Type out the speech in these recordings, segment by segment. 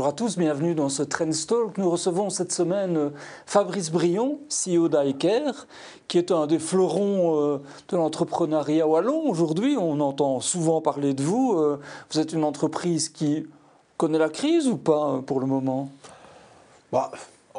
Bonjour à tous, bienvenue dans ce Trend Talk. Nous recevons cette semaine euh, Fabrice Brion, CEO d'Iker, qui est un des fleurons euh, de l'entrepreneuriat wallon. Aujourd'hui, on entend souvent parler de vous. Euh, vous êtes une entreprise qui connaît la crise ou pas pour le moment? Bah,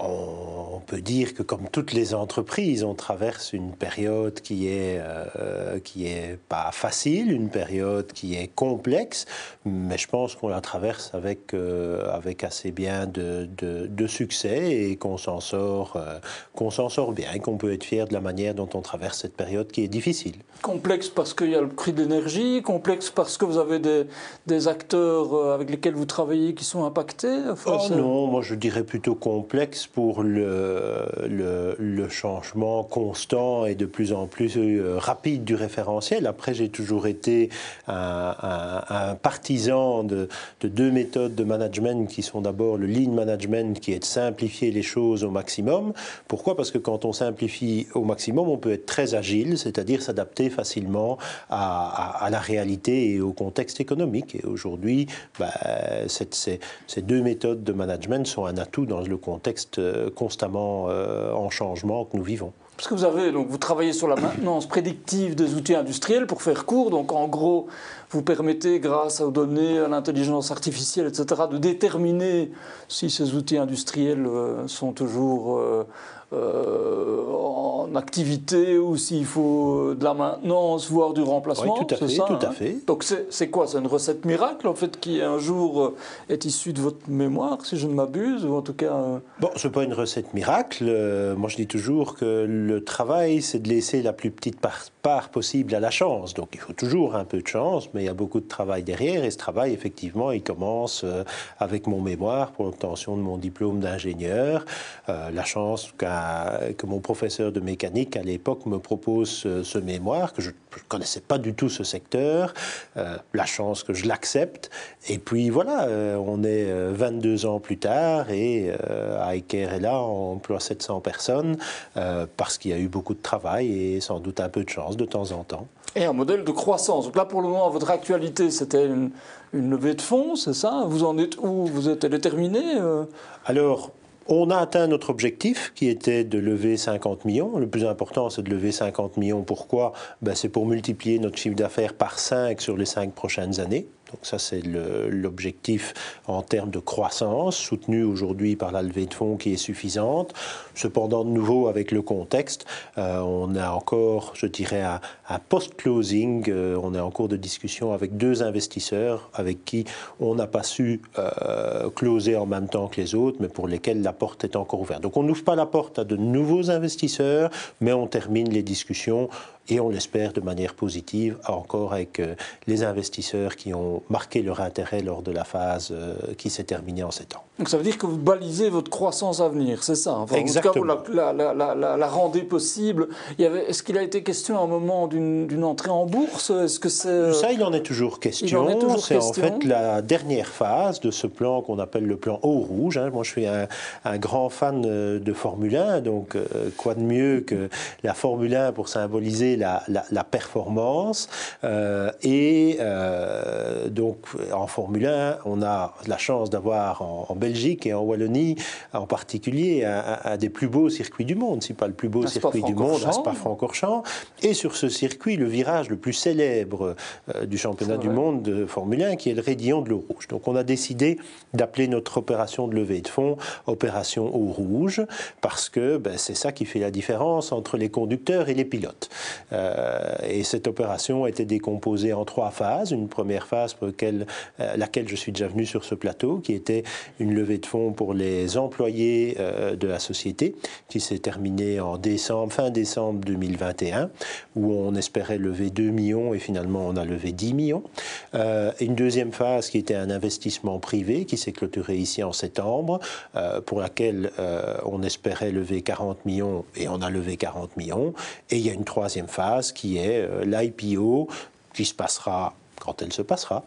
on peut dire que comme toutes les entreprises, on traverse une période qui est euh, qui est pas facile, une période qui est complexe, mais je pense qu'on la traverse avec euh, avec assez bien de, de, succès et qu'on s'en sort euh, qu'on s'en sort bien et qu'on peut être fier de la manière dont on traverse cette période qui est difficile. Complexe parce qu'il y a le prix de l'énergie, complexe parce que vous avez des, des acteurs avec lesquels vous travaillez qui sont impactés. oh non, moi je dirais plutôt complexe pour le, changement constant et de plus en plus euh, rapide du référentiel. Après, j'ai toujours été un, partisan de, de, deux méthodes de management qui sont d'abord le lean management, qui est de simplifier les choses au maximum. Pourquoi? Parce que quand on simplifie au maximum, on peut être très agile, c'est-à-dire s'adapter facilement à, la réalité et au contexte économique. Et aujourd'hui, bah, ces, deux méthodes de management sont un atout dans le contexte constamment euh, en changement que nous vivons. Parce que vous avez donc vous travaillez sur la maintenance prédictive des outils industriels pour faire court. Donc en gros, vous permettez grâce aux données, à l'intelligence artificielle, etc., de déterminer si ces outils industriels euh, sont toujours euh, en activité ou s'il faut de la maintenance, voire du remplacement. Oui, tout à fait. Ça, tout à hein fait. Donc c'est quoi? C'est une recette miracle en fait qui un jour euh, est issue de votre mémoire, si je ne m'abuse, ou en tout cas. Euh, bon, c'est pas une recette miracle. moi, je dis toujours que le travail, c'est de laisser la plus petite part, part, possible à la chance. Donc, il faut toujours un peu de chance, mais il y a beaucoup de travail derrière. Et ce travail, effectivement, il commence avec mon mémoire pour l'obtention de mon diplôme d'ingénieur. la chance qu'un que mon professeur de mécanique à l'époque me propose ce, mémoire, que je ne connaissais pas du tout ce secteur, euh, la chance que je l'accepte. Et puis voilà, euh, on est 22 euh, ans plus tard et Aiker est là, on emploie 700 personnes parce qu'il y a eu beaucoup de travail et sans doute un peu de chance de temps en temps. Et un modèle de croissance. Donc là, pour le moment, votre actualité, c'était une, une, levée de fonds, c'est ça? Vous en êtes où? Vous êtes déterminé Alors, on a atteint notre objectif qui était de lever 50 millions. Le plus important, c'est de lever 50 millions. Pourquoi? Ben, C'est pour multiplier notre chiffre d'affaires par 5 sur les 5 prochaines années. Donc ça, c'est l'objectif en termes de croissance, soutenu aujourd'hui par la levée de fonds qui est suffisante. Cependant, de nouveau, avec le contexte, euh, on a encore, je dirais, un, post-closing, euh, on est en cours de discussion avec deux investisseurs avec qui on n'a pas su euh, closer en même temps que les autres, mais pour lesquels la porte est encore ouverte. Donc on n'ouvre pas la porte à de nouveaux investisseurs, mais on termine les discussions et on l'espère de manière positive encore avec euh, les investisseurs qui ont marqué leur intérêt lors de la phase euh, qui s'est terminée en sept ans. Donc ça veut dire que vous balisez votre croissance à venir, c'est ça Exactement. En tout cas, vous la, la, rendez possible. Est-ce qu'il a été question à un moment d'une entrée en bourse? Est-ce que c'est euh, ça Il en est toujours question. C'est en fait la dernière phase de ce plan qu'on appelle le plan eau rouge. Hein. Moi, je suis un, un, grand fan de Formule 1, donc quoi de mieux que la Formule 1 pour symboliser la, performance. Euh, et euh, donc, en Formule 1, on a la chance d'avoir en, Belgique et en Wallonie, en particulier, un, des plus beaux circuits du monde, si pas le plus beau circuit du monde, à Spa-Francorchamps. Et sur ce circuit, le virage le plus célèbre euh, du championnat du monde de Formule 1, qui est le Raidillon de l'eau rouge. Donc, on a décidé d'appeler notre opération de levée de fonds opération eau rouge, parce que ben, c'est ça qui fait la différence entre les conducteurs et les pilotes. Euh, et cette opération a été décomposée en trois phases. Une première phase pour laquelle, euh, laquelle je suis déjà venu sur ce plateau, qui était une levée de fonds pour les employés euh, de la société, qui s'est terminée en fin décembre 2021, où on espérait lever 2 millions et finalement on a levé 10 millions. une deuxième phase qui était un investissement privé, qui s'est clôturé ici en septembre, pour laquelle on espérait lever 40 millions et on a levé 40 millions. Et il y a une troisième phase qui est euh, l'IPO qui se passera quand elle se passera.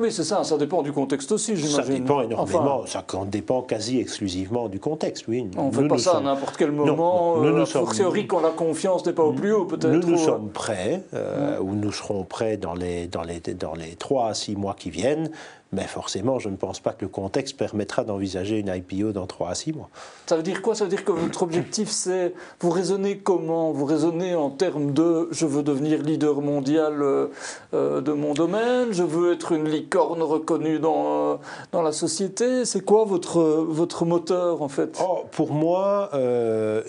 Oui, c'est ça, ça dépend du contexte aussi, j'imagine. Ça dépend énormément, ça dépend quasi exclusivement du contexte, oui. On ne fait pas ça à n'importe quel moment, non, nous, nous euh, quand la confiance n'est pas au plus haut, peut-être. Nous, nous sommes prêts, euh, ou nous serons prêts dans les, dans, les, dans les 3 à 6 mois qui viennent, mais forcément, je ne pense pas que le contexte permettra d'envisager une IPO dans 3 à 6 mois. Ça veut dire quoi? Ça veut dire que votre objectif, c'est. Vous raisonnez comment? Vous raisonnez en termes de je veux devenir leader mondial euh, euh, de mon domaine, je veux être une licorne reconnue dans, euh, dans la société. C'est quoi votre, votre moteur, en fait? Oh, Pour moi,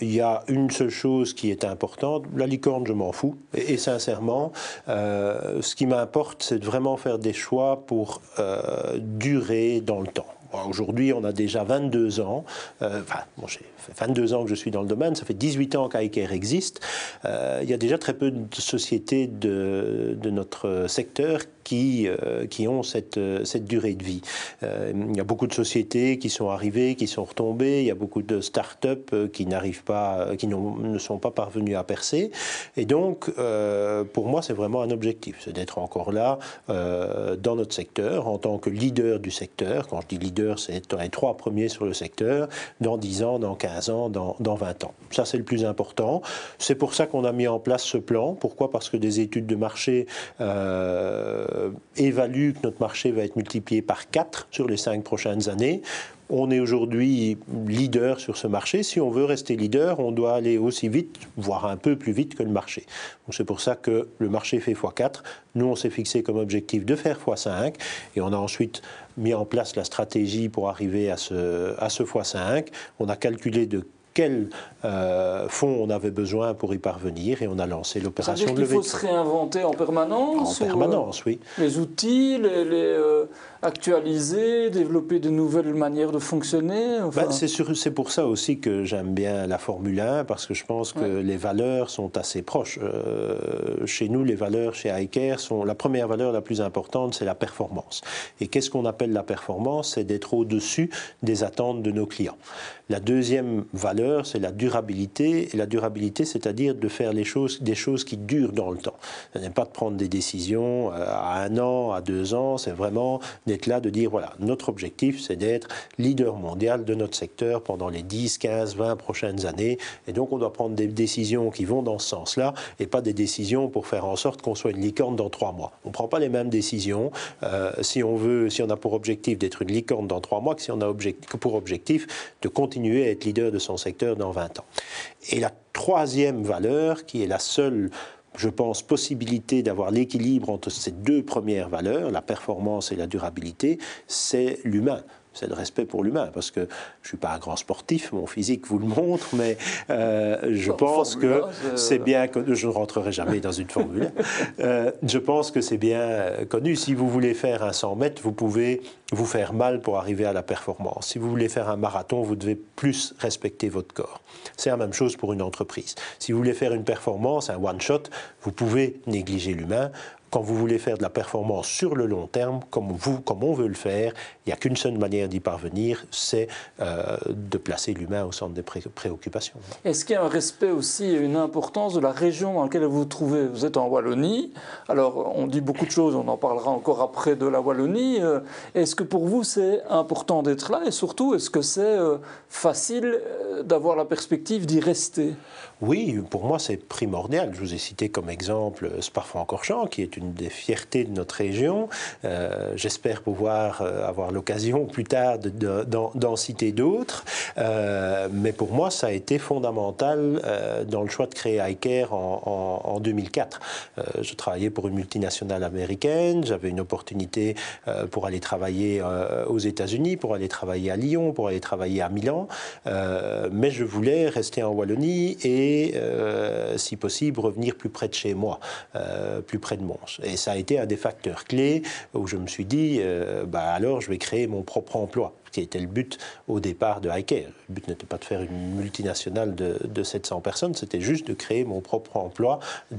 il y a une seule chose qui est importante. La licorne, je m'en fous. Et, et sincèrement, ce qui m'importe, c'est de vraiment faire des choix pour euh, durer dans le temps. Aujourd'hui, on a déjà 22 ans. Euh, enfin, bon, j'ai fait 22 ans que je suis dans le domaine. Ça fait 18 ans qu'ICARE existe. Euh, il y a déjà très peu de sociétés de, notre secteur qui, euh, qui ont cette, cette durée de vie. il y a beaucoup de sociétés qui sont arrivées, qui sont retombées. Il y a beaucoup de start-up qui n'arrivent pas, qui ne sont pas parvenus à percer. Et donc, pour moi, c'est vraiment un objectif, c'est d'être encore là dans notre secteur en tant que leader du secteur. Quand je dis leader c'est dans les trois premiers sur le secteur, dans 10 ans, dans 15 ans, dans, dans 20 ans. Ça, c'est le plus important. C'est pour ça qu'on a mis en place ce plan. Pourquoi? Parce que des études de marché euh, évaluent que notre marché va être multiplié par 4 sur les 5 prochaines années. On est aujourd'hui leader sur ce marché. Si on veut rester leader, on doit aller aussi vite, voire un peu plus vite que le marché. C'est pour ça que le marché fait x4. Nous, on s'est fixé comme objectif de faire x5. Et on a ensuite mis en place la stratégie pour arriver à ce, à ce x5. On a calculé de quel euh, fonds on avait besoin pour y parvenir et on a lancé l'opération de levée. Il faut se réinventer en permanence En permanence, euh, oui. Les outils, les, euh, actualiser, développer de nouvelles manières de fonctionner ben, C'est pour ça aussi que j'aime bien la Formule 1 parce que je pense que les valeurs sont assez proches. chez nous, les valeurs chez iCare sont la première valeur la plus importante, c'est la performance. Et qu'est-ce qu'on appelle la performance? C'est d'être au-dessus des attentes de nos clients. La deuxième valeur, c'est la durabilité. Et la durabilité, c'est-à-dire de faire les choses, des choses qui durent dans le temps. Ce n'est pas de prendre des décisions euh, à un an, à deux ans. C'est vraiment d'être là, de dire voilà, notre objectif, c'est d'être leader mondial de notre secteur pendant les 10, 15, 20 prochaines années. Et donc, on doit prendre des décisions qui vont dans ce sens-là et pas des décisions pour faire en sorte qu'on soit une licorne dans trois mois. On ne prend pas les mêmes décisions euh, si on veut, si on a pour objectif d'être une licorne dans trois mois que si on a pour objectif de continuer à être leader de son secteur dans 20 ans. Et la troisième valeur, qui est la seule je pense, possibilité d'avoir l'équilibre entre ces deux premières valeurs, la performance et la durabilité, c'est l'humain c'est le respect pour l'humain, parce que je ne suis pas un grand sportif, mon physique vous le montre, mais euh, je pense que c'est bien connu, je ne rentrerai jamais dans une formule, euh, je pense que c'est bien connu, si vous voulez faire un 100 mètres, vous pouvez vous faire mal pour arriver à la performance. Si vous voulez faire un marathon, vous devez plus respecter votre corps. C'est la même chose pour une entreprise. Si vous voulez faire une performance, un one-shot, vous pouvez négliger l'humain quand vous voulez faire de la performance sur le long terme, comme, vous, comme on veut le faire, il n'y a qu'une seule manière d'y parvenir, c'est euh, de placer l'humain au centre des préoccupations. Est-ce qu'il y a un respect aussi et une importance de la région dans laquelle vous vous trouvez? Vous êtes en Wallonie, alors on dit beaucoup de choses, on en parlera encore après de la Wallonie. Euh, est-ce que pour vous c'est important d'être là? Et surtout est-ce que c'est euh, facile d'avoir la perspective d'y rester? Oui, pour moi c'est primordial. Je vous ai cité comme exemple Sparfrancorchamps, qui est une des fiertés de notre région. Euh, j'espère pouvoir euh, avoir l'occasion plus tard d'en citer d'autres. Euh, mais pour moi, ça a été fondamental dans le choix de créer iCare en, en, 2004. je travaillais pour une multinationale américaine, j'avais une opportunité pour aller travailler aux États-Unis, pour aller travailler à Lyon, pour aller travailler à Milan. mais je voulais rester en Wallonie et, si possible, revenir plus près de chez moi, plus près de Mons. Et ça a été un des facteurs clés où je me suis dit, euh, bah alors je vais créer mon propre emploi. qui était le but au départ de Hiker. Le but n'était pas de faire une multinationale de, de 700 personnes, c'était juste de créer mon propre emploi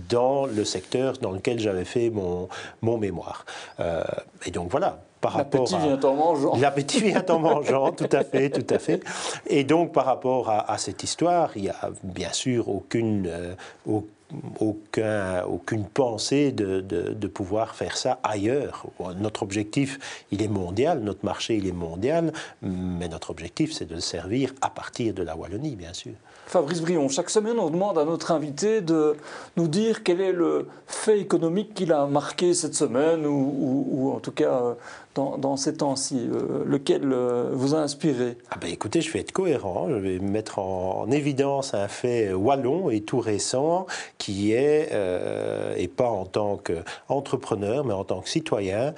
dans le secteur dans lequel j'avais fait mon, mon mémoire. Euh, et donc voilà, L'appétit vient en mangeant. L'appétit vient en mangeant, tout à fait, tout à fait. Et donc par rapport à, cette histoire, il n'y a bien sûr aucune, euh, aucun, aucune pensée de, de, pouvoir faire ça ailleurs. Notre objectif, il est mondial, notre marché, il est mondial, mais notre objectif, c'est de le servir à partir de la Wallonie, bien sûr. Fabrice Brion, chaque semaine, on demande à notre invité de nous dire quel est le fait économique qu'il a marqué cette semaine, ou, ou en tout cas euh, dans, ces temps-ci euh, Lequel euh, vous a inspiré? Ah ben Écoutez, je vais être cohérent. Je vais mettre en, évidence un fait wallon et tout récent qui est, euh, et pas en tant qu'entrepreneur, mais en tant que citoyen,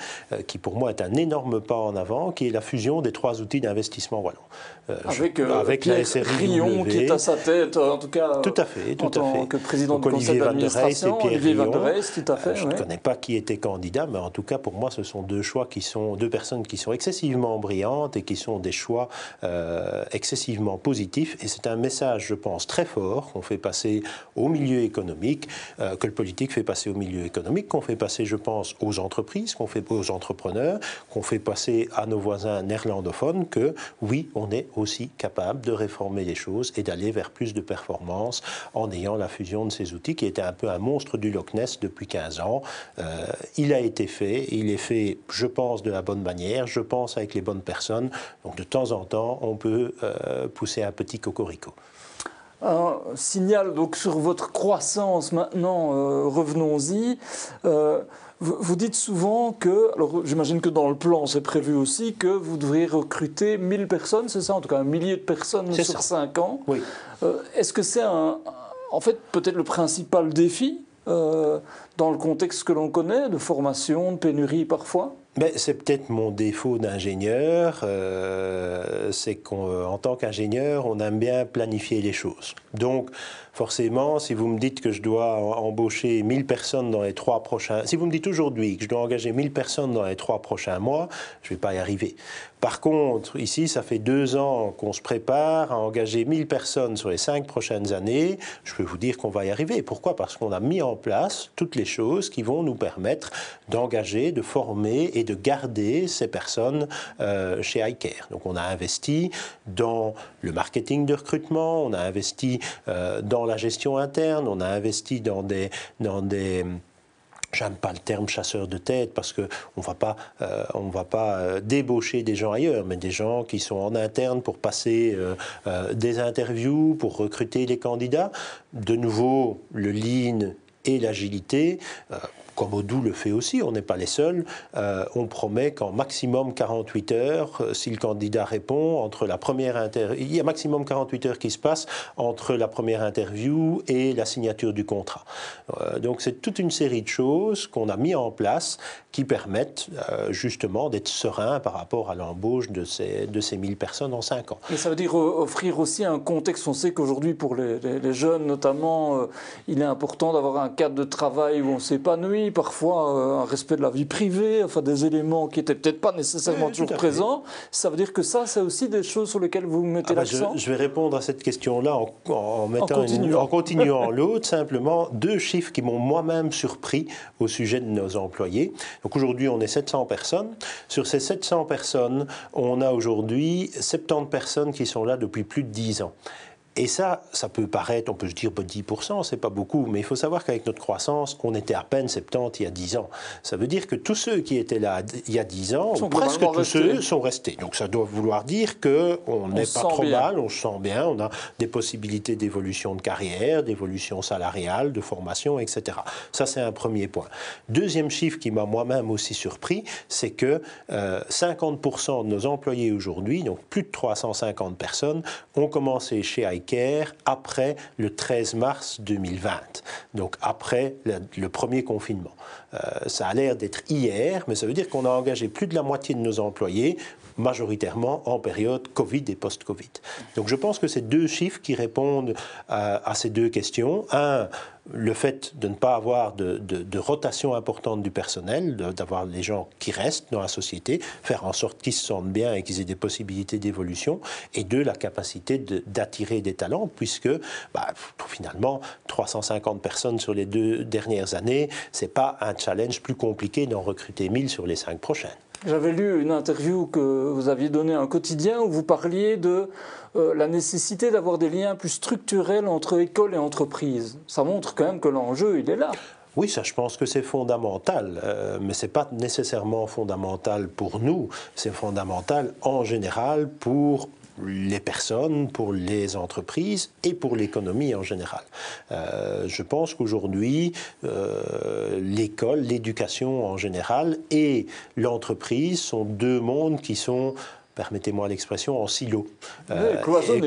qui pour moi est un énorme pas en avant, qui est la fusion des trois outils d'investissement wallon. Avec, avec la SRI qui est à sa tête, en tout cas, tout à fait, tout en tant à fait. que président du conseil d'administration, Olivier Van der tout à fait. je ne connais pas qui était candidat, mais en tout cas, pour moi, ce sont deux choix qui sont deux personnes qui sont excessivement brillantes et qui sont des choix euh, excessivement positifs. Et c'est un message, je pense, très fort qu'on fait passer au milieu économique, euh, que le politique fait passer au milieu économique, qu'on fait passer, je pense, aux entreprises, qu'on fait aux entrepreneurs, qu'on fait passer à nos voisins néerlandophones, que oui, on est aussi capable de réformer les choses et d'aller vers plus de performance en ayant la fusion de ces outils qui était un peu un monstre du Loch Ness depuis 15 ans. Euh, il a été fait, il est fait, je pense, de la bonne manière, je pense avec les bonnes personnes. Donc de temps en temps, on peut euh, pousser un petit cocorico. Un signal donc sur votre croissance maintenant, euh, revenons-y. Euh, vous, dites souvent que, alors j'imagine que dans le plan c'est prévu aussi, que vous devriez recruter 1000 personnes, c'est ça? En tout cas un millier de personnes sur 5 ans. Oui. Est-ce que c'est un, en fait peut-être le principal défi dans le contexte que l'on connaît, de formation, de pénurie parfois? Ben, c'est peut-être mon défaut d'ingénieur, euh, c'est qu'en tant qu'ingénieur, on aime bien planifier les choses. Donc, forcément, si vous me dites que je dois embaucher 1000 personnes dans les trois prochains... Si vous me dites aujourd'hui que je dois engager 1000 personnes dans les trois prochains mois, je ne vais pas y arriver. Par contre, ici, ça fait deux ans qu'on se prépare à engager 1000 personnes sur les cinq prochaines années. Je peux vous dire qu'on va y arriver. Pourquoi? Parce qu'on a mis en place toutes les choses qui vont nous permettre d'engager, de former et de garder ces personnes euh, chez iCare. Donc on a investi dans le marketing de recrutement, on a investi euh, dans la gestion interne, on a investi dans des... Dans des J'aime pas le terme chasseur de tête parce que on va pas, euh, on va pas débaucher des gens ailleurs, mais des gens qui sont en interne pour passer des interviews, pour recruter des candidats. De nouveau, le lean et l'agilité comme Odoo le fait aussi, on n'est pas les seuls, euh, on promet qu'en maximum 48 heures, euh, si le candidat répond, entre la première interview, il y a maximum 48 heures qui se passent entre la première interview et la signature du contrat. Euh, donc c'est toute une série de choses qu'on a mis en place qui permettent justement d'être serein par rapport à l'embauche de ces, de ces 1000 personnes en 5 ans. Mais ça veut dire offrir aussi un contexte, on sait qu'aujourd'hui pour les, jeunes notamment, il est important d'avoir un cadre de travail où on s'épanouit, parfois euh, un respect de la vie privée, enfin des éléments qui n'étaient peut-être pas nécessairement toujours présents. Ça veut dire que ça, c'est aussi des choses sur lesquelles vous mettez ah bah, l'accent? je, vais répondre à cette question-là en, mettant en continuant, l'autre, simplement deux chiffres qui m'ont moi-même surpris au sujet de nos employés. Donc aujourd'hui, on est 700 personnes. Sur ces 700 personnes, on a aujourd'hui 70 personnes qui sont là depuis plus de 10 ans. Et ça, ça peut paraître, on peut se dire 10%, c'est pas beaucoup, mais il faut savoir qu'avec notre croissance, on était à peine 70 il y a 10 ans. Ça veut dire que tous ceux qui étaient là il y a 10 ans, presque tous ceux sont restés. Donc ça doit vouloir dire qu'on n'est pas trop mal, on se sent bien, on a des possibilités d'évolution de carrière, d'évolution salariale, de formation, etc. Ça, c'est un premier point. Deuxième chiffre qui m'a moi-même aussi surpris, c'est que 50% euh, de nos employés aujourd'hui, donc plus de 350 personnes, ont commencé chez Après le 13 mars 2020, donc après le, premier confinement. Euh, ça a l'air d'être hier, mais ça veut dire qu'on a engagé plus de la moitié de nos employés majoritairement en période Covid et post-Covid. Donc je pense que c'est deux chiffres qui répondent à, ces deux questions. Un, le fait de ne pas avoir de, rotation importante du personnel, d'avoir les gens qui restent dans la société, faire en sorte qu'ils se sentent bien et qu'ils aient des possibilités d'évolution, et deux, la capacité d'attirer des talents, puisque bah, finalement, 350 personnes sur les deux dernières années, ce n'est pas un challenge plus compliqué d'en recruter 1000 sur les cinq prochaines. J'avais lu une interview que vous aviez donnée à un quotidien où vous parliez de euh, la nécessité d'avoir des liens plus structurels entre école et entreprise. Ça montre quand même que l'enjeu, il est là. Oui, ça, je pense que c'est fondamental, euh, mais ce n'est pas nécessairement fondamental pour nous, c'est fondamental en général pour les personnes, pour les entreprises et pour l'économie en général. Euh, je pense qu'aujourd'hui, euh, l'école, l'éducation en général et l'entreprise sont deux mondes qui sont permettez-moi l'expression, en silo. Euh, cloisonné,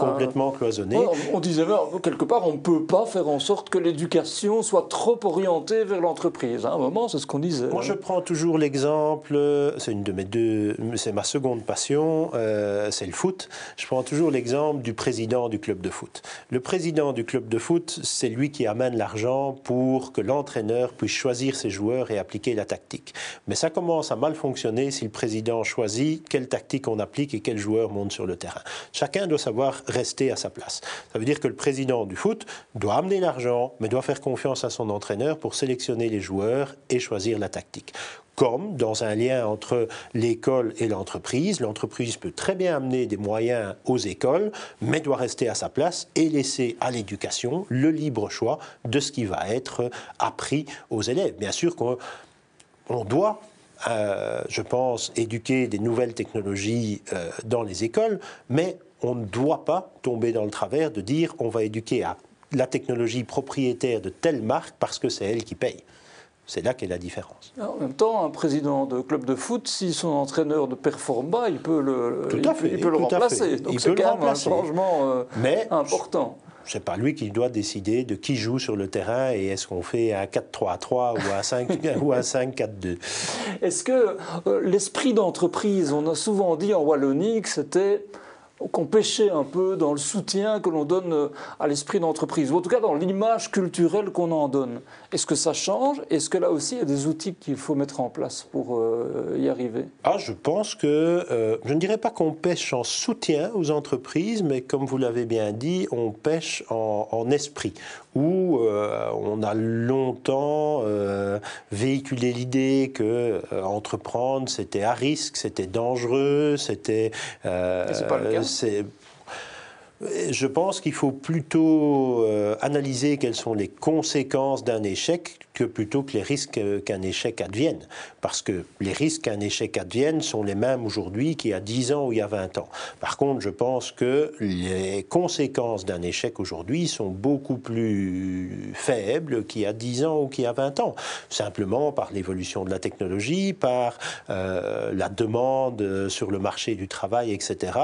complètement cloisonné. On, disait quelque part, on ne peut pas faire en sorte que l'éducation soit trop orientée vers l'entreprise. À un moment, c'est ce qu'on disait. Moi, je prends toujours l'exemple, c'est une de mes deux, c'est ma seconde passion, euh, c'est le foot. Je prends toujours l'exemple du président du club de foot. Le président du club de foot, c'est lui qui amène l'argent pour que l'entraîneur puisse choisir ses joueurs et appliquer la tactique. Mais ça commence à mal fonctionner si le président choisit quelle tactique on applique et quel joueur monte sur le terrain. Chacun doit savoir rester à sa place. Ça veut dire que le président du foot doit amener l'argent, mais doit faire confiance à son entraîneur pour sélectionner les joueurs et choisir la tactique comme dans un lien entre l'école et l'entreprise. L'entreprise peut très bien amener des moyens aux écoles, mais doit rester à sa place et laisser à l'éducation le libre choix de ce qui va être appris aux élèves. Bien sûr qu'on doit euh, je pense, éduquer des nouvelles technologies euh, dans les écoles, mais on ne doit pas tomber dans le travers de dire on va éduquer à la technologie propriétaire de telle marque parce que c'est elle qui paye. C'est là qu'est la différence. En même temps, un président de club de foot, si son entraîneur ne performe pas, il peut le, il, peut, le remplacer. Donc c'est quand même un changement euh, Mais, important c'est pas lui qui doit décider de qui joue sur le terrain et est-ce qu'on fait un 4-3-3 ou un 5 ou un 5-4-2. Est-ce que euh, l'esprit d'entreprise, on a souvent dit en Wallonie que c'était qu'on pêchait un peu dans le soutien que l'on donne euh, à l'esprit d'entreprise, ou en tout cas dans l'image culturelle qu'on en donne. Est-ce que ça change? Est-ce que là aussi, il y a des outils qu'il faut mettre en place pour euh, y arriver? Ah, Je pense que, euh, je ne dirais pas qu'on pêche en soutien aux entreprises, mais comme vous l'avez bien dit, on pêche en, esprit, où on a longtemps véhiculé l'idée que entreprendre, c'était à risque, c'était dangereux, c'était... c'est pas le cas? c'est je pense qu'il faut plutôt euh, analyser quelles sont les conséquences d'un échec que plutôt que les risques qu'un échec advienne. Parce que les risques qu'un échec advienne sont les mêmes aujourd'hui qu'il y a 10 ans ou il y a 20 ans. Par contre, je pense que les conséquences d'un échec aujourd'hui sont beaucoup plus faibles qu'il y a 10 ans ou qu'il y a 20 ans. Simplement par l'évolution de la technologie, par euh, la demande sur le marché du travail, etc.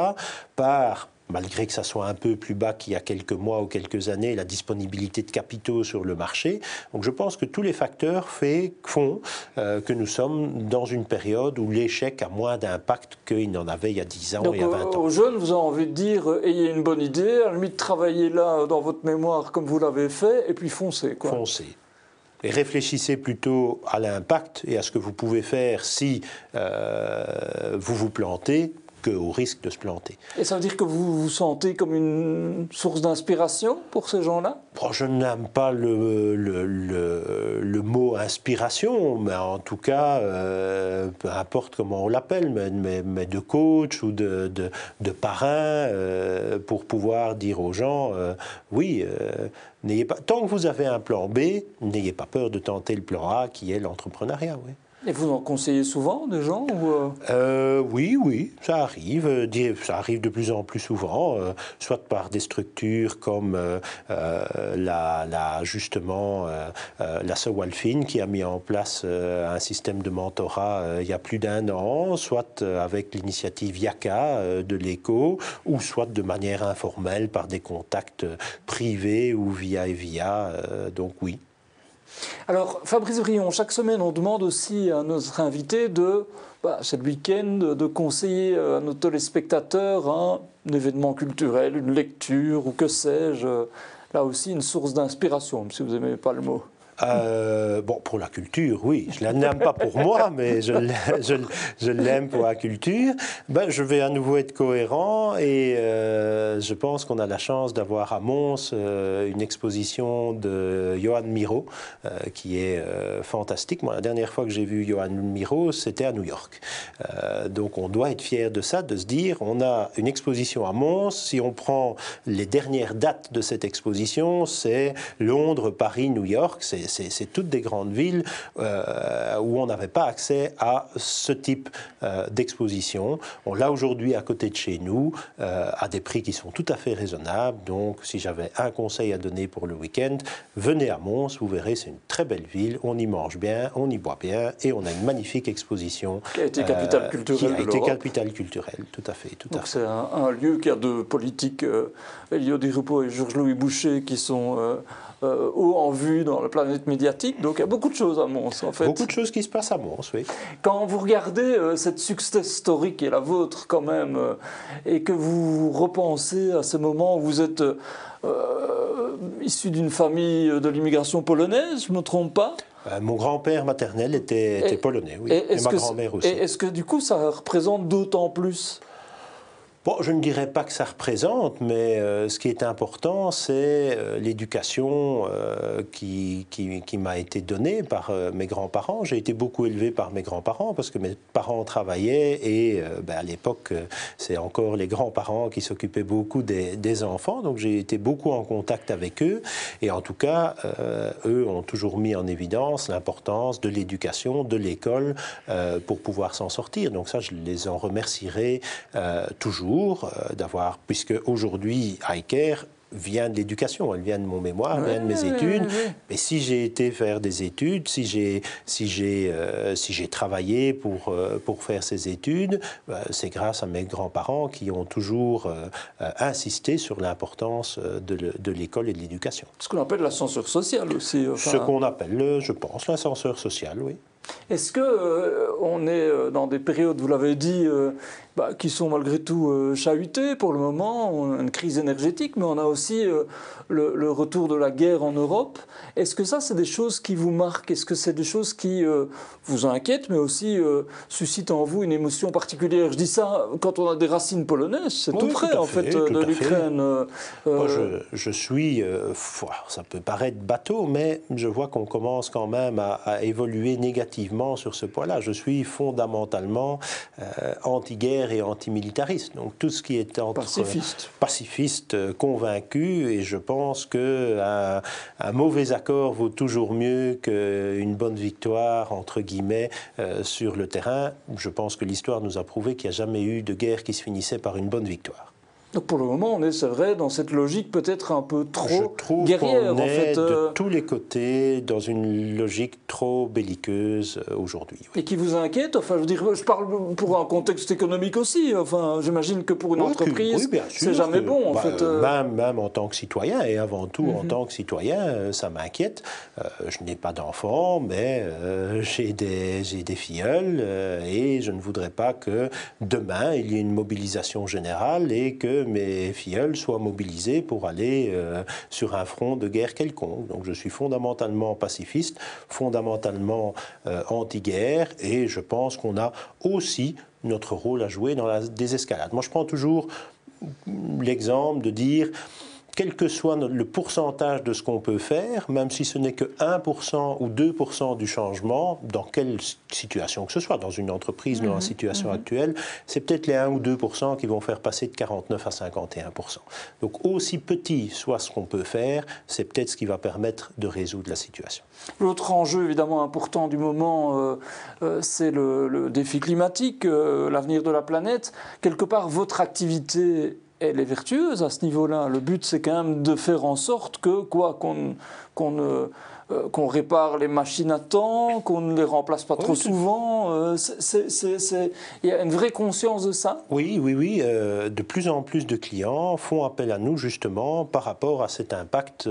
Par malgré que ça soit un peu plus bas qu'il y a quelques mois ou quelques années, la disponibilité de capitaux sur le marché. Donc je pense que tous les facteurs fait, font euh, que nous sommes dans une période où l'échec a moins d'impact qu'il n'en avait il y a 10 ans ou il y a 20 ans. Aux jeunes, vous avez envie de dire, euh, ayez une bonne idée, à la limite travaillez là dans votre mémoire comme vous l'avez fait, et puis foncez. Quoi. Foncez et réfléchissez plutôt à l'impact et à ce que vous pouvez faire si euh, vous vous plantez qu'au risque de se planter. Et ça veut dire que vous vous sentez comme une source d'inspiration pour ces gens-là? Je n'aime pas le, le, le, mot inspiration, mais en tout cas, euh, peu importe comment on l'appelle, mais, mais, de coach ou de, de, de parrain, euh, pour pouvoir dire aux gens, euh, oui, n'ayez pas, tant que vous avez un plan B, n'ayez pas peur de tenter le plan A qui est l'entrepreneuriat. Oui. Et vous en conseillez souvent des gens euh? Euh, Oui, oui, ça arrive. Euh, ça arrive de plus en plus souvent, soit par des structures comme la, justement la Sewalfin qui a mis en place un système de mentorat il y a plus d'un an, soit avec l'initiative Yaka de l'ECO, ou soit de manière informelle par des contacts privés ou via et via. donc oui. Alors, Fabrice Brion, chaque semaine, on demande aussi à notre invité de, bah, le week-end, de conseiller à nos téléspectateurs un événement culturel, une lecture ou que sais-je. Là aussi, une source d'inspiration, si vous n'aimez pas le mot. Euh, bon, pour la culture, oui. Je ne l'aime pas pour moi, mais je, l'aime pour la culture. Ben, je vais à nouveau être cohérent et euh, je pense qu'on a la chance d'avoir à Mons euh, une exposition de Johan Miro qui est fantastique. Moi, la dernière fois que j'ai vu Johan Miro, c'était à New York. donc, on doit être fier de ça, de se dire on a une exposition à Mons. Si on prend les dernières dates de cette exposition, c'est Londres, Paris, New York. C'est toutes des grandes villes euh, où on n'avait pas accès à ce type euh, d'exposition. On l'a aujourd'hui à côté de chez nous, euh, à des prix qui sont tout à fait raisonnables. Donc, si j'avais un conseil à donner pour le week-end, venez à Mons, vous verrez, c'est une très belle ville. On y mange bien, on y boit bien et on a une magnifique exposition. Qui a été capitale culturelle. Qui a été capitale culturelle, tout à fait. Tout Donc, c'est un, lieu qui a de politiques. Elio Di Rupo et Georges-Louis Boucher qui sont euh, haut en vue dans la planète médiatique. Donc il y a beaucoup de choses à Mons, en fait. Beaucoup de choses qui se passent à Mons, oui. Quand vous regardez euh, cette success story qui est la vôtre, quand même, euh, et que vous repensez à ce moment où vous êtes issu d'une famille de l'immigration polonaise, je ne me trompe pas? Mon grand-père maternel était, polonais, oui, et, et ma grand-mère aussi. Et est-ce que du coup ça représente d'autant plus Bon, je ne dirais pas que ça représente, mais euh, ce qui est important, c'est euh, l'éducation euh, qui, m'a été donnée par mes grands-parents. J'ai été beaucoup élevé par mes grands-parents parce que mes parents travaillaient et ben, à l'époque, c'est encore les grands-parents qui s'occupaient beaucoup des, enfants. Donc j'ai été beaucoup en contact avec eux. Et en tout cas, eux ont toujours mis en évidence l'importance de l'éducation, de l'école pour pouvoir s'en sortir. Donc ça, je les en remercierai toujours euh, d'avoir, puisque aujourd'hui, iCare vient de l'éducation, elle vient de mon mémoire, vient de mes études. Mais si j'ai été faire des études, si j'ai si j'ai euh, si j'ai travaillé pour euh, pour faire ces études, c'est grâce à mes grands-parents qui ont toujours insisté sur l'importance de, de l'école et de l'éducation. Ce qu'on appelle l'ascenseur social aussi. Ce qu'on appelle, je pense, l'ascenseur social, oui. Est-ce que on est dans des périodes, vous l'avez dit, bah, qui sont malgré tout euh, chahutés pour le moment. On a une crise énergétique, mais on a aussi euh, le, retour de la guerre en Europe. Est-ce que ça, c'est des choses qui vous marquent? Est-ce que c'est des choses qui euh, vous inquiètent, mais aussi suscitent en vous une émotion particulière? Je dis ça quand on a des racines polonaises, c'est tout près, en fait, de l'Ukraine. Moi, je, suis, ça peut paraître bateau, mais je vois qu'on commence quand même à, à, évoluer négativement sur ce point-là. Je suis fondamentalement anti-guerre et antimilitariste. Donc tout ce qui est entre pacifiste, pacifiste euh, convaincu, et je pense que un, mauvais accord vaut toujours mieux qu'une bonne victoire entre guillemets euh, sur le terrain. Je pense que l'histoire nous a prouvé qu'il n'y a jamais eu de guerre qui se finissait par une bonne victoire. Donc pour le moment, on est, c'est vrai, dans cette logique peut-être un peu trop Je trouve guerrière. On est de euh. tous les côtés dans une logique trop belliqueuse euh, aujourd'hui. Et qui vous inquiète Enfin, je veux dire, je parle pour un contexte économique aussi. Enfin, j'imagine que pour une entreprise, c'est jamais bon. En bah, fait, euh. même, même, en tant que citoyen, et avant tout en mhm. tant que citoyen, ça m'inquiète. je n'ai pas d'enfants, mais j'ai des, j'ai des filleuls, et je ne voudrais pas que demain, il y ait une mobilisation générale et que mes filleuls soient mobilisés pour aller euh, sur un front de guerre quelconque. Donc je suis fondamentalement pacifiste, fondamentalement euh, anti-guerre, et je pense qu'on a aussi notre rôle à jouer dans la désescalade. Moi, je prends toujours l'exemple de dire quel que soit le pourcentage de ce qu'on peut faire, même si ce n'est que 1% ou 2% du changement, dans quelle situation que ce soit, dans une entreprise, dans la mhm, situation mhm. actuelle, c'est peut-être les 1 ou 2% qui vont faire passer de 49% à 51%. Donc aussi petit soit ce qu'on peut faire, c'est peut-être ce qui va permettre de résoudre la situation. L'autre enjeu évidemment important du moment, euh, euh, c'est le, défi climatique, euh, l'avenir de la planète. Quelque part, votre activité elle est vertueuse à ce niveau-là. Le but, c'est quand même de faire en sorte que, quoi, qu'on qu'on euh, qu'on répare les machines à temps, qu'on ne les remplace pas trop souvent. Euh, il y a une vraie conscience de ça Oui, oui, oui. Euh, de plus en plus de clients font appel à nous justement par rapport à cet impact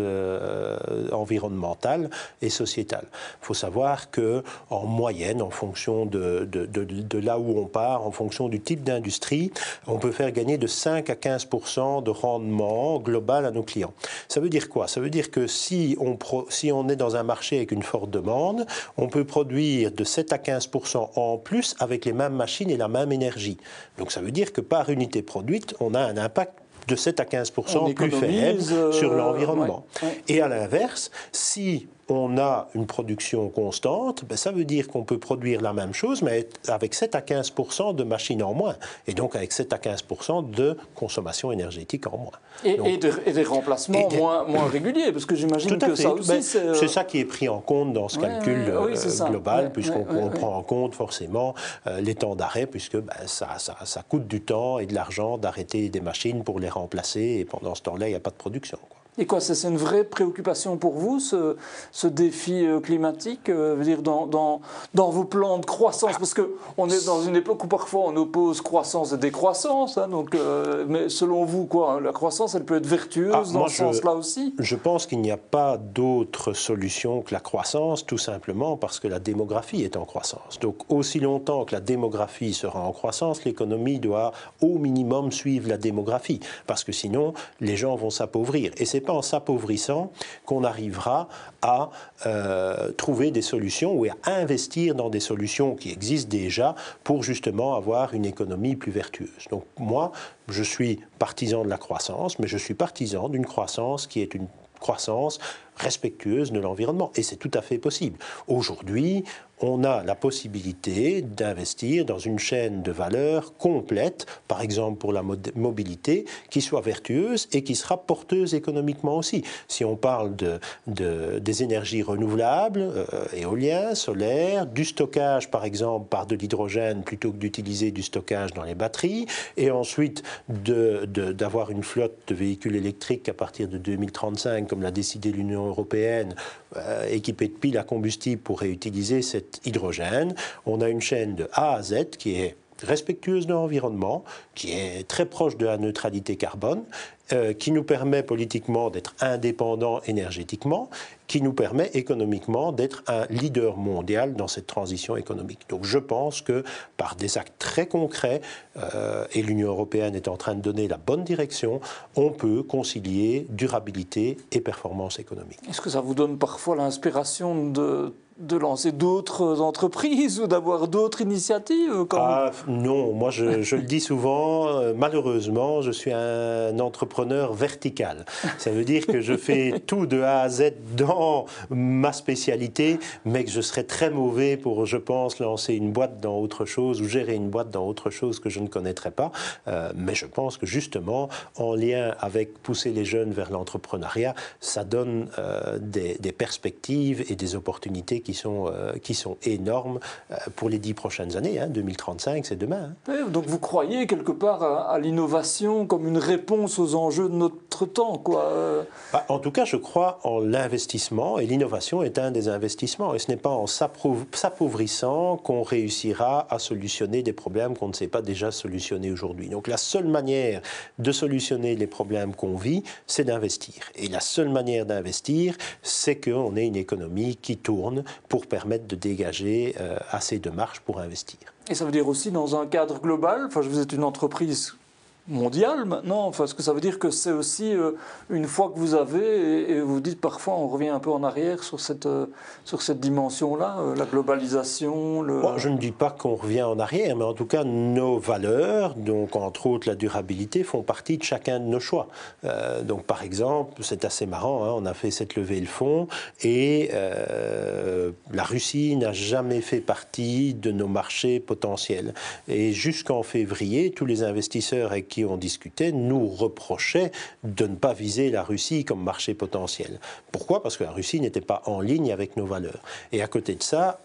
environnemental et sociétal. Il faut savoir que en moyenne, en fonction de, de, de, là où on part, en fonction du type d'industrie, on peut faire gagner de 5 à 15% de rendement global à nos clients. Ça veut dire quoi? Ça veut dire que si on, si on est dans un marché avec une forte demande, on peut produire de 7 à 15% en plus avec les mêmes machines et la même énergie. Donc ça veut dire que par unité produite, on a un impact de 7 à 15% plus faible sur l'environnement. Euh, et à l'inverse, si on a une production constante, ben ça veut dire qu'on peut produire la même chose, mais avec 7 à 15 de machines en moins, et donc avec 7 à 15 de consommation énergétique en moins. Et, des remplacements moins, moins, réguliers, parce que j'imagine que ça aussi... Ben, c'est euh, ça qui est pris en compte dans ce calcul euh, global, puisqu'on prend en compte forcément euh, les temps d'arrêt, puisque ben, ça, ça, ça, coûte du temps et de l'argent d'arrêter des machines pour les remplacer, et pendant ce temps-là, il n'y a pas de production. Et quoi, c'est une vraie préoccupation pour vous, ce, ce défi euh, climatique, euh, veut dire dans, dans, dans, vos plans de croissance? Parce qu'on est dans une époque où parfois on oppose croissance et décroissance. Hein, donc, euh, mais selon vous, quoi, la croissance, elle peut être vertueuse ah, dans ce sens-là aussi? Je pense qu'il n'y a pas d'autre solution que la croissance, tout simplement parce que la démographie est en croissance. Donc, aussi longtemps que la démographie sera en croissance, l'économie doit au minimum suivre la démographie, parce que sinon, les gens vont s'appauvrir. Et c'est en s'appauvrissant qu'on arrivera à euh, trouver des solutions ou à investir dans des solutions qui existent déjà pour justement avoir une économie plus vertueuse. Donc moi, je suis partisan de la croissance, mais je suis partisan d'une croissance qui est une croissance respectueuse de l'environnement. Et c'est tout à fait possible. Aujourd'hui, on a la possibilité d'investir dans une chaîne de valeur complète, par exemple pour la mobilité, qui soit vertueuse et qui sera porteuse économiquement aussi. Si on parle de, des énergies renouvelables, euh, éolien, solaire, du stockage par exemple par de l'hydrogène plutôt que d'utiliser du stockage dans les batteries, et ensuite d'avoir une flotte de véhicules électriques à partir de 2035, comme l'a décidé l'Union européenne, euh, équipée de piles à combustible pour réutiliser cette hydrogène. On a une chaîne de A à Z qui est respectueuse de l'environnement, qui est très proche de la neutralité carbone, euh, qui nous permet politiquement d'être indépendants énergétiquement, qui nous permet économiquement d'être un leader mondial dans cette transition économique. Donc je pense que par des actes très concrets, euh, et l'Union européenne est en train de donner la bonne direction, on peut concilier durabilité et performance économique. Est-ce que ça vous donne parfois l'inspiration de de lancer d'autres entreprises ou d'avoir d'autres initiatives ah, Non, moi je, le dis souvent, euh, malheureusement, je suis un entrepreneur vertical. Ça veut dire que je fais tout de A à Z dans ma spécialité, mais que je serais très mauvais pour, je pense, lancer une boîte dans autre chose ou gérer une boîte dans autre chose que je ne connaîtrais pas. Euh, mais je pense que justement, en lien avec pousser les jeunes vers l'entrepreneuriat, ça donne euh, des, des perspectives et des opportunités qui sont, euh, qui sont énormes euh, pour les dix prochaines années. 2035, hein. c'est demain. Hein. donc vous croyez quelque part à, l'innovation comme une réponse aux enjeux de notre temps quoi. Euh? Bah, en tout cas, je crois en l'investissement et l'innovation est un des investissements. Et ce n'est pas en s'appauvrissant qu'on réussira à solutionner des problèmes qu'on ne sait pas déjà solutionner aujourd'hui. Donc la seule manière de solutionner les problèmes qu'on vit, c'est d'investir. Et la seule manière d'investir, c'est qu'on ait une économie qui tourne pour permettre de dégager euh, assez de marge pour investir. Et ça veut dire aussi dans un cadre global, enfin vous êtes une entreprise mondiale maintenant Enfin, ce que ça veut dire que c'est aussi euh, une fois que vous avez, et, vous dites parfois on revient un peu en arrière sur cette, euh, sur cette dimension-là, euh, la globalisation. Je ne dis pas qu'on revient en arrière, mais en tout cas nos valeurs, donc entre autres la durabilité, font partie de chacun de nos choix. donc par exemple, c'est assez marrant, hein, on a fait cette levée de fonds et la Russie n'a jamais fait partie de nos marchés potentiels. Et jusqu'en février, tous les investisseurs avec qui qui discutait nous reprochaient de ne pas viser la Russie comme marché potentiel. Pourquoi? Parce que la Russie n'était pas en ligne avec nos valeurs. Et à côté de ça,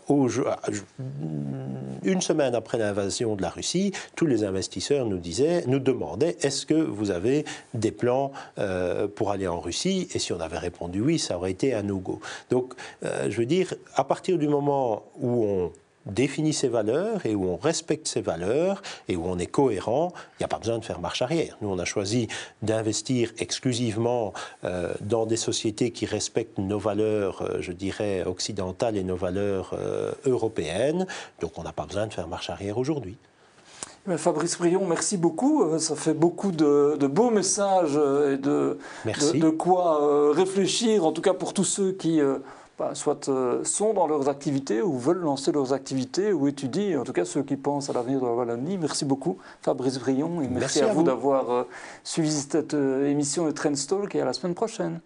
une semaine après l'invasion de la Russie, tous les investisseurs nous disaient, nous demandaient est-ce que vous avez des plans euh, pour aller en Russie? Et si on avait répondu oui, ça aurait été un no-go. Donc, euh, je veux dire, à partir du moment où on définit ses valeurs et où on respecte ses valeurs et où on est cohérent, il n'y a pas besoin de faire marche arrière. Nous, on a choisi d'investir exclusivement euh, dans des sociétés qui respectent nos valeurs, euh, je dirais, occidentales et nos valeurs euh, européennes. Donc, on n'a pas besoin de faire marche arrière aujourd'hui. Fabrice Brion, merci beaucoup. Ça fait beaucoup de, beaux messages et de, de, de quoi réfléchir, en tout cas pour tous ceux qui bah, soit euh, sont dans leurs activités ou veulent lancer leurs activités ou étudient, en tout cas ceux qui pensent à l'avenir de la Wallonie. Merci beaucoup Fabrice Brion et merci, à, vous, d'avoir euh, suivi cette euh, émission de Trendstalk et à la semaine prochaine.